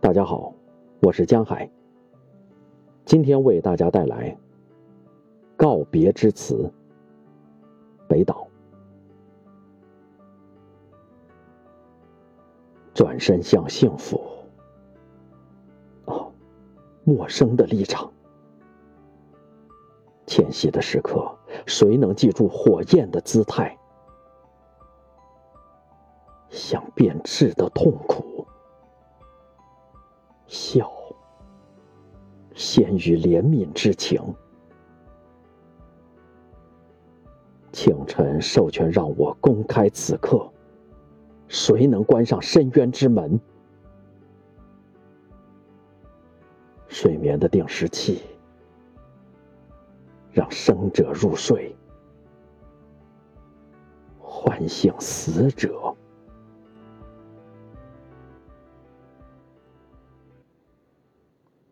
大家好，我是江海。今天为大家带来告别之词。北岛。转身向幸福。哦，陌生的立场。迁徙的时刻，谁能记住火焰的姿态？想变质的痛苦。笑，先于怜悯之情。请臣授权让我公开此刻，谁能关上深渊之门？睡眠的定时器，让生者入睡，唤醒死者。